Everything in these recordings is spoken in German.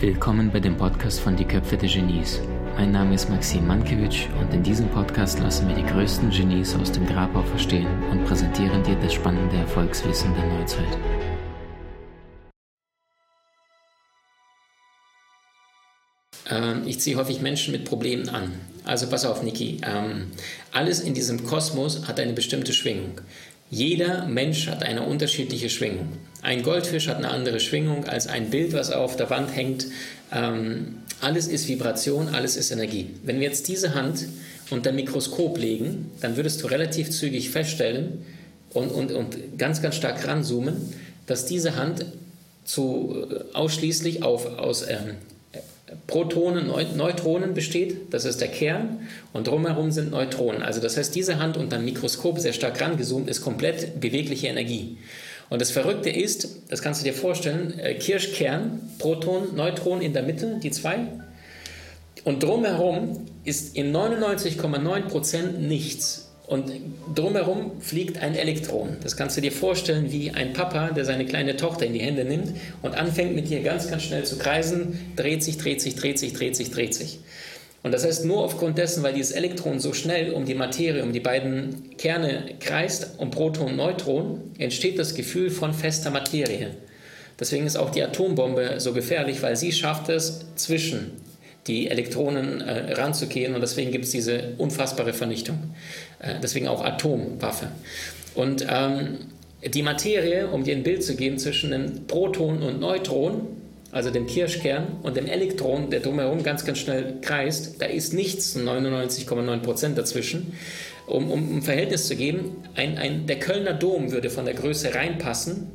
Willkommen bei dem Podcast von Die Köpfe der Genies. Mein Name ist Maxim Mankewitsch und in diesem Podcast lassen wir die größten Genies aus dem Grabau verstehen und präsentieren dir das spannende Erfolgswissen der Neuzeit. Ähm, ich ziehe häufig Menschen mit Problemen an. Also pass auf, Niki. Ähm, alles in diesem Kosmos hat eine bestimmte Schwingung. Jeder Mensch hat eine unterschiedliche Schwingung. Ein Goldfisch hat eine andere Schwingung als ein Bild, was auf der Wand hängt. Ähm, alles ist Vibration, alles ist Energie. Wenn wir jetzt diese Hand unter Mikroskop legen, dann würdest du relativ zügig feststellen und, und, und ganz, ganz stark ranzoomen, dass diese Hand zu, äh, ausschließlich auf, aus ähm, Protonen, Neutronen besteht, das ist der Kern, und drumherum sind Neutronen. Also das heißt, diese Hand unter dem Mikroskop sehr stark rangezoomt ist komplett bewegliche Energie. Und das Verrückte ist, das kannst du dir vorstellen, äh, Kirschkern, Proton, Neutron in der Mitte, die zwei. Und drumherum ist in 99,9% nichts. Und drumherum fliegt ein Elektron. Das kannst du dir vorstellen wie ein Papa, der seine kleine Tochter in die Hände nimmt und anfängt mit ihr ganz, ganz schnell zu kreisen, dreht sich, dreht sich, dreht sich, dreht sich, dreht sich. Und das heißt, nur aufgrund dessen, weil dieses Elektron so schnell um die Materie, um die beiden Kerne kreist, um Proton und Neutron, entsteht das Gefühl von fester Materie. Deswegen ist auch die Atombombe so gefährlich, weil sie schafft es, zwischen die Elektronen äh, ranzugehen und deswegen gibt es diese unfassbare Vernichtung. Äh, deswegen auch Atomwaffe. Und ähm, die Materie, um dir ein Bild zu geben zwischen dem Proton und Neutron, also dem Kirschkern und dem Elektron, der drumherum ganz, ganz schnell kreist, da ist nichts, 99,9 Prozent dazwischen. Um, um ein Verhältnis zu geben, ein, ein, der Kölner Dom würde von der Größe reinpassen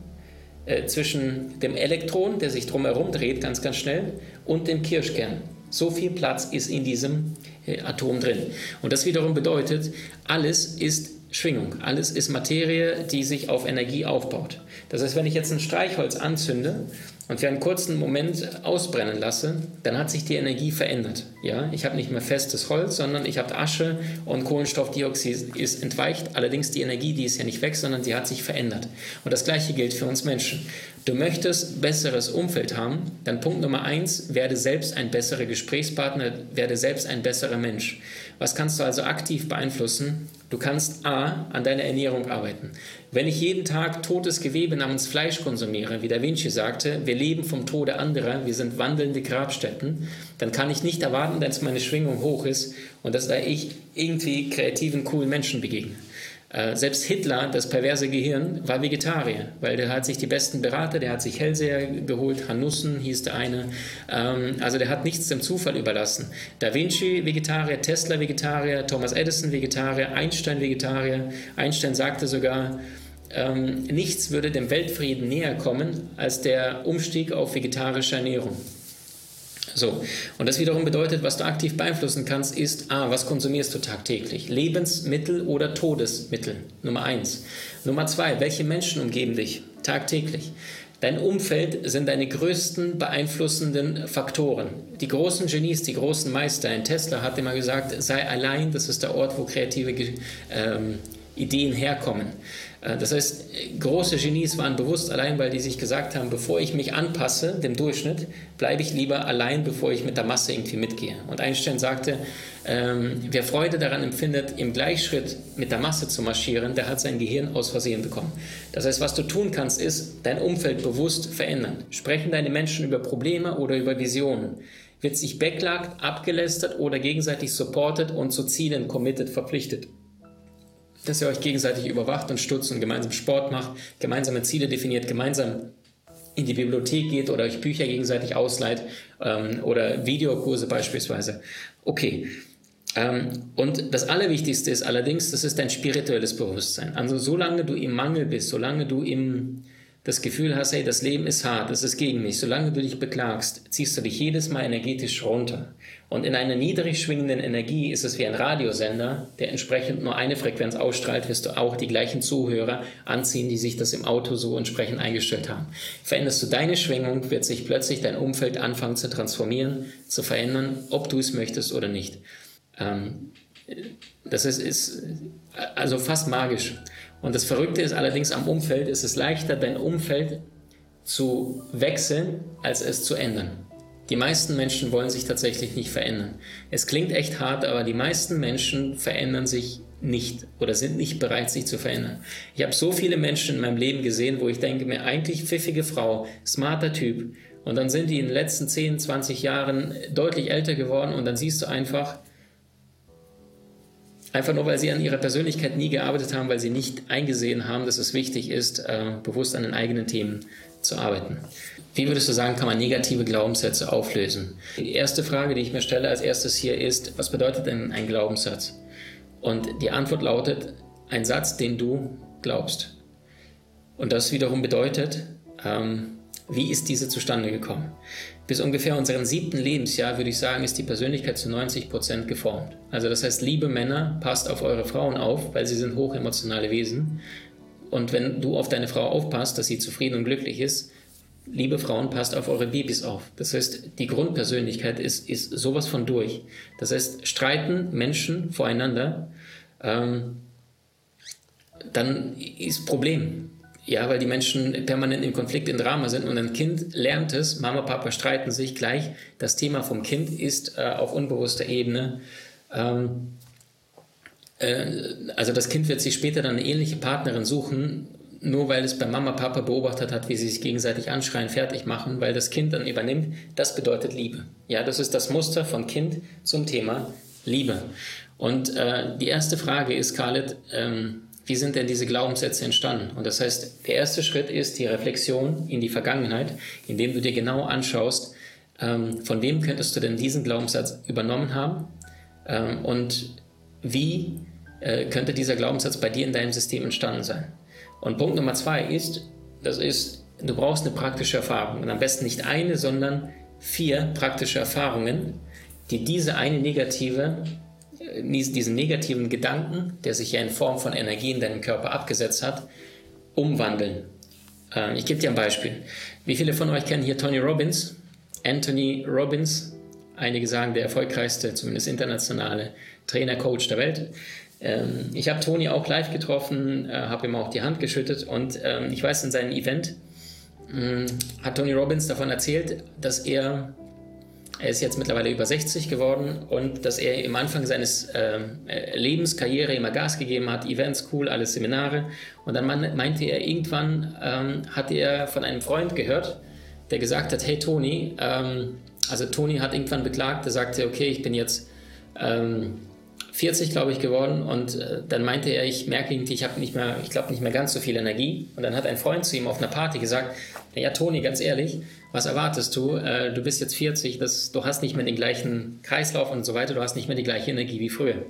äh, zwischen dem Elektron, der sich drumherum dreht, ganz, ganz schnell, und dem Kirschkern. So viel Platz ist in diesem äh, Atom drin. Und das wiederum bedeutet, alles ist Schwingung, alles ist Materie, die sich auf Energie aufbaut. Das heißt, wenn ich jetzt ein Streichholz anzünde und für einen kurzen Moment ausbrennen lasse, dann hat sich die Energie verändert. Ja? Ich habe nicht mehr festes Holz, sondern ich habe Asche und Kohlenstoffdioxid ist entweicht. Allerdings die Energie, die ist ja nicht weg, sondern sie hat sich verändert. Und das gleiche gilt für uns Menschen. Du möchtest besseres Umfeld haben, dann Punkt Nummer eins, werde selbst ein besserer Gesprächspartner, werde selbst ein besserer Mensch. Was kannst du also aktiv beeinflussen? Du kannst A, an deiner Ernährung arbeiten. Wenn ich jeden Tag totes Gewebe namens Fleisch konsumiere, wie Da Vinci sagte, wir leben vom Tode anderer, wir sind wandelnde Grabstätten, dann kann ich nicht erwarten, dass meine Schwingung hoch ist und dass da ich irgendwie kreativen, coolen Menschen begegne. Äh, selbst Hitler, das perverse Gehirn, war Vegetarier, weil der hat sich die besten Berater, der hat sich Hellseher geholt, Hanussen hieß der eine. Ähm, also der hat nichts dem Zufall überlassen. Da Vinci Vegetarier, Tesla Vegetarier, Thomas Edison Vegetarier, Einstein Vegetarier. Einstein sagte sogar, ähm, nichts würde dem Weltfrieden näher kommen als der Umstieg auf vegetarische Ernährung. So, und das wiederum bedeutet, was du aktiv beeinflussen kannst, ist, ah, was konsumierst du tagtäglich? Lebensmittel oder Todesmittel? Nummer eins. Nummer zwei, welche Menschen umgeben dich tagtäglich? Dein Umfeld sind deine größten beeinflussenden Faktoren. Die großen Genies, die großen Meister. Ein Tesla hat immer gesagt, sei allein, das ist der Ort, wo kreative ähm, Ideen herkommen. Äh, das heißt, große Genies waren bewusst allein, weil die sich gesagt haben, bevor ich mich anpasse, dem Durchschnitt, bleibe ich lieber allein, bevor ich mit der Masse irgendwie mitgehe. Und Einstein sagte, ähm, wer Freude daran empfindet, im Gleichschritt mit der Masse zu marschieren, der hat sein Gehirn aus Versehen bekommen. Das heißt, was du tun kannst, ist dein Umfeld bewusst verändern. Sprechen deine Menschen über Probleme oder über Visionen? Wird sich backlagt, abgelästert oder gegenseitig supportet und zu Zielen committed verpflichtet? Dass ihr euch gegenseitig überwacht und stützt und gemeinsam Sport macht, gemeinsame Ziele definiert, gemeinsam in die Bibliothek geht oder euch Bücher gegenseitig ausleiht ähm, oder Videokurse beispielsweise. Okay. Ähm, und das Allerwichtigste ist allerdings, das ist dein spirituelles Bewusstsein. Also solange du im Mangel bist, solange du im das Gefühl hast, hey, das Leben ist hart, es ist gegen mich, solange du dich beklagst, ziehst du dich jedes Mal energetisch runter. Und in einer niedrig schwingenden Energie ist es wie ein Radiosender, der entsprechend nur eine Frequenz ausstrahlt, wirst du auch die gleichen Zuhörer anziehen, die sich das im Auto so entsprechend eingestellt haben. Veränderst du deine Schwingung, wird sich plötzlich dein Umfeld anfangen zu transformieren, zu verändern, ob du es möchtest oder nicht. Ähm, das ist, ist also fast magisch. Und das Verrückte ist allerdings am Umfeld, ist es leichter, dein Umfeld zu wechseln, als es zu ändern. Die meisten Menschen wollen sich tatsächlich nicht verändern. Es klingt echt hart, aber die meisten Menschen verändern sich nicht oder sind nicht bereit, sich zu verändern. Ich habe so viele Menschen in meinem Leben gesehen, wo ich denke mir, eigentlich pfiffige Frau, smarter Typ. Und dann sind die in den letzten 10, 20 Jahren deutlich älter geworden und dann siehst du einfach, einfach nur weil sie an ihrer Persönlichkeit nie gearbeitet haben, weil sie nicht eingesehen haben, dass es wichtig ist, äh, bewusst an den eigenen Themen zu arbeiten. Wie würdest du sagen, kann man negative Glaubenssätze auflösen? Die erste Frage, die ich mir stelle als erstes hier ist, was bedeutet denn ein Glaubenssatz? Und die Antwort lautet, ein Satz, den du glaubst. Und das wiederum bedeutet, ähm, wie ist diese zustande gekommen? Bis ungefähr unserem siebten Lebensjahr, würde ich sagen, ist die Persönlichkeit zu 90 Prozent geformt. Also das heißt, liebe Männer, passt auf eure Frauen auf, weil sie sind hochemotionale Wesen. Und wenn du auf deine Frau aufpasst, dass sie zufrieden und glücklich ist, liebe Frauen, passt auf eure Babys auf. Das heißt, die Grundpersönlichkeit ist, ist sowas von durch. Das heißt, streiten Menschen voreinander, ähm, dann ist Problem. Ja, weil die Menschen permanent im Konflikt, in Drama sind und ein Kind lernt es, Mama, Papa streiten sich gleich. Das Thema vom Kind ist äh, auf unbewusster Ebene. Ähm, äh, also das Kind wird sich später dann eine ähnliche Partnerin suchen, nur weil es bei Mama, Papa beobachtet hat, wie sie sich gegenseitig anschreien, fertig machen, weil das Kind dann übernimmt, das bedeutet Liebe. Ja, das ist das Muster von Kind zum Thema Liebe. Und äh, die erste Frage ist, Khaled, ähm, wie sind denn diese Glaubenssätze entstanden? Und das heißt, der erste Schritt ist die Reflexion in die Vergangenheit, indem du dir genau anschaust, ähm, von wem könntest du denn diesen Glaubenssatz übernommen haben ähm, und wie äh, könnte dieser Glaubenssatz bei dir in deinem System entstanden sein. Und Punkt Nummer zwei ist, das ist, du brauchst eine praktische Erfahrung. Und am besten nicht eine, sondern vier praktische Erfahrungen, die diese eine negative, diesen negativen Gedanken, der sich ja in Form von Energie in deinem Körper abgesetzt hat, umwandeln. Ähm, ich gebe dir ein Beispiel. Wie viele von euch kennen hier Tony Robbins? Anthony Robbins, einige sagen der erfolgreichste, zumindest internationale Trainer, Coach der Welt. Ähm, ich habe Toni auch live getroffen, äh, habe ihm auch die Hand geschüttet und ähm, ich weiß, in seinem Event äh, hat Tony Robbins davon erzählt, dass er, er ist jetzt mittlerweile über 60 geworden und dass er im Anfang seines ähm, äh, Lebens, Karriere immer Gas gegeben hat, Events, cool, alles Seminare. Und dann meinte er, irgendwann ähm, hat er von einem Freund gehört, der gesagt hat, hey Toni, ähm, also Toni hat irgendwann beklagt, er sagte, okay, ich bin jetzt ähm, 40, glaube ich, geworden und äh, dann meinte er, ich merke irgendwie, ich habe nicht mehr, ich glaube nicht mehr ganz so viel Energie. Und dann hat ein Freund zu ihm auf einer Party gesagt, ja Toni, ganz ehrlich, was erwartest du? Äh, du bist jetzt 40, das, du hast nicht mehr den gleichen Kreislauf und so weiter, du hast nicht mehr die gleiche Energie wie früher.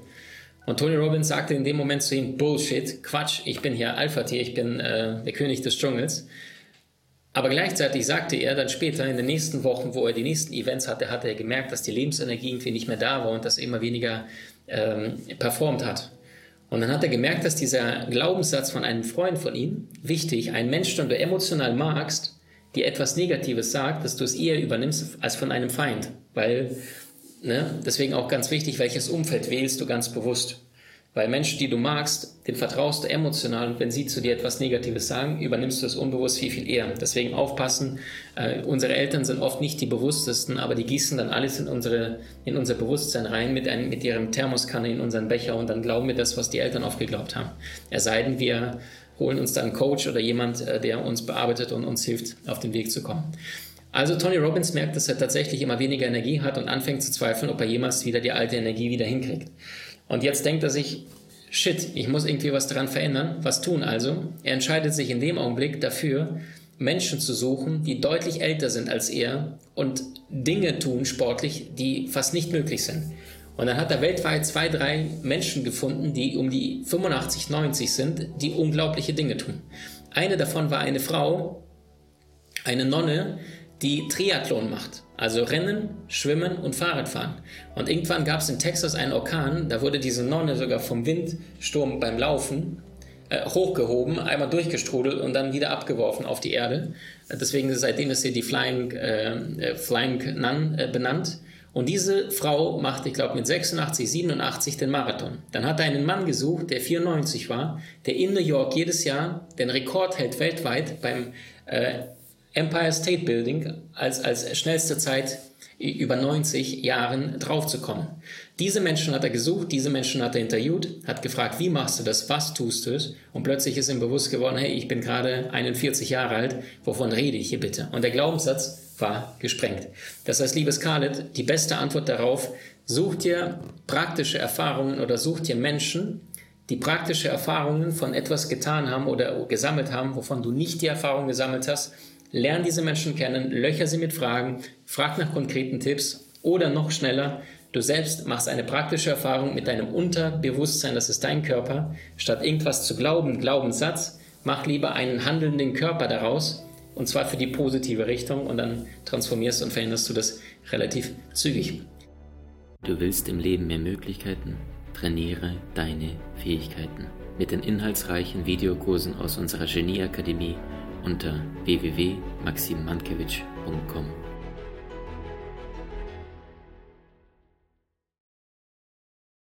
Und Tony Robbins sagte in dem Moment zu ihm, Bullshit, Quatsch, ich bin hier Alpha-Tier, ich bin äh, der König des Dschungels. Aber gleichzeitig sagte er dann später in den nächsten Wochen, wo er die nächsten Events hatte, hat er gemerkt, dass die Lebensenergie irgendwie nicht mehr da war und dass er immer weniger ähm, performt hat. Und dann hat er gemerkt, dass dieser Glaubenssatz von einem Freund von ihm, wichtig, ein Mensch, den du emotional magst, dir etwas Negatives sagt, dass du es eher übernimmst als von einem Feind. Weil, ne, deswegen auch ganz wichtig, welches Umfeld wählst du ganz bewusst. Weil Menschen, die du magst, den vertraust du emotional und wenn sie zu dir etwas Negatives sagen, übernimmst du es unbewusst viel, viel eher. Deswegen aufpassen. Äh, unsere Eltern sind oft nicht die bewusstesten, aber die gießen dann alles in, unsere, in unser Bewusstsein rein mit, einem, mit ihrem Thermoskanne in unseren Becher und dann glauben wir das, was die Eltern oft geglaubt haben. Es sei denn, wir holen uns dann einen Coach oder jemand, äh, der uns bearbeitet und uns hilft, auf den Weg zu kommen. Also Tony Robbins merkt, dass er tatsächlich immer weniger Energie hat und anfängt zu zweifeln, ob er jemals wieder die alte Energie wieder hinkriegt. Und jetzt denkt er sich, shit, ich muss irgendwie was daran verändern. Was tun also? Er entscheidet sich in dem Augenblick dafür, Menschen zu suchen, die deutlich älter sind als er und Dinge tun sportlich, die fast nicht möglich sind. Und dann hat er weltweit zwei, drei Menschen gefunden, die um die 85, 90 sind, die unglaubliche Dinge tun. Eine davon war eine Frau, eine Nonne, die Triathlon macht. Also Rennen, Schwimmen und Fahrradfahren. Und irgendwann gab es in Texas einen Orkan, da wurde diese Nonne sogar vom Windsturm beim Laufen äh, hochgehoben, einmal durchgestrudelt und dann wieder abgeworfen auf die Erde. Deswegen seitdem ist sie die Flying, äh, äh, Flying Nun äh, benannt. Und diese Frau macht, ich glaube, mit 86, 87 den Marathon. Dann hat er einen Mann gesucht, der 94 war, der in New York jedes Jahr den Rekord hält weltweit beim äh, Empire State Building als, als schnellste Zeit über 90 Jahren draufzukommen. Diese Menschen hat er gesucht, diese Menschen hat er interviewt, hat gefragt, wie machst du das, was tust du es? Und plötzlich ist ihm bewusst geworden, hey, ich bin gerade 41 Jahre alt, wovon rede ich hier bitte? Und der Glaubenssatz war gesprengt. Das heißt, liebes Khaled, die beste Antwort darauf, such dir praktische Erfahrungen oder such dir Menschen, die praktische Erfahrungen von etwas getan haben oder gesammelt haben, wovon du nicht die Erfahrung gesammelt hast. Lern diese Menschen kennen, löcher sie mit Fragen, frag nach konkreten Tipps oder noch schneller, du selbst machst eine praktische Erfahrung mit deinem Unterbewusstsein, das ist dein Körper. Statt irgendwas zu glauben, Glaubenssatz, mach lieber einen handelnden Körper daraus und zwar für die positive Richtung und dann transformierst und veränderst du das relativ zügig. Du willst im Leben mehr Möglichkeiten? Trainiere deine Fähigkeiten mit den inhaltsreichen Videokursen aus unserer Genieakademie unter www.maximmankiewicz.com.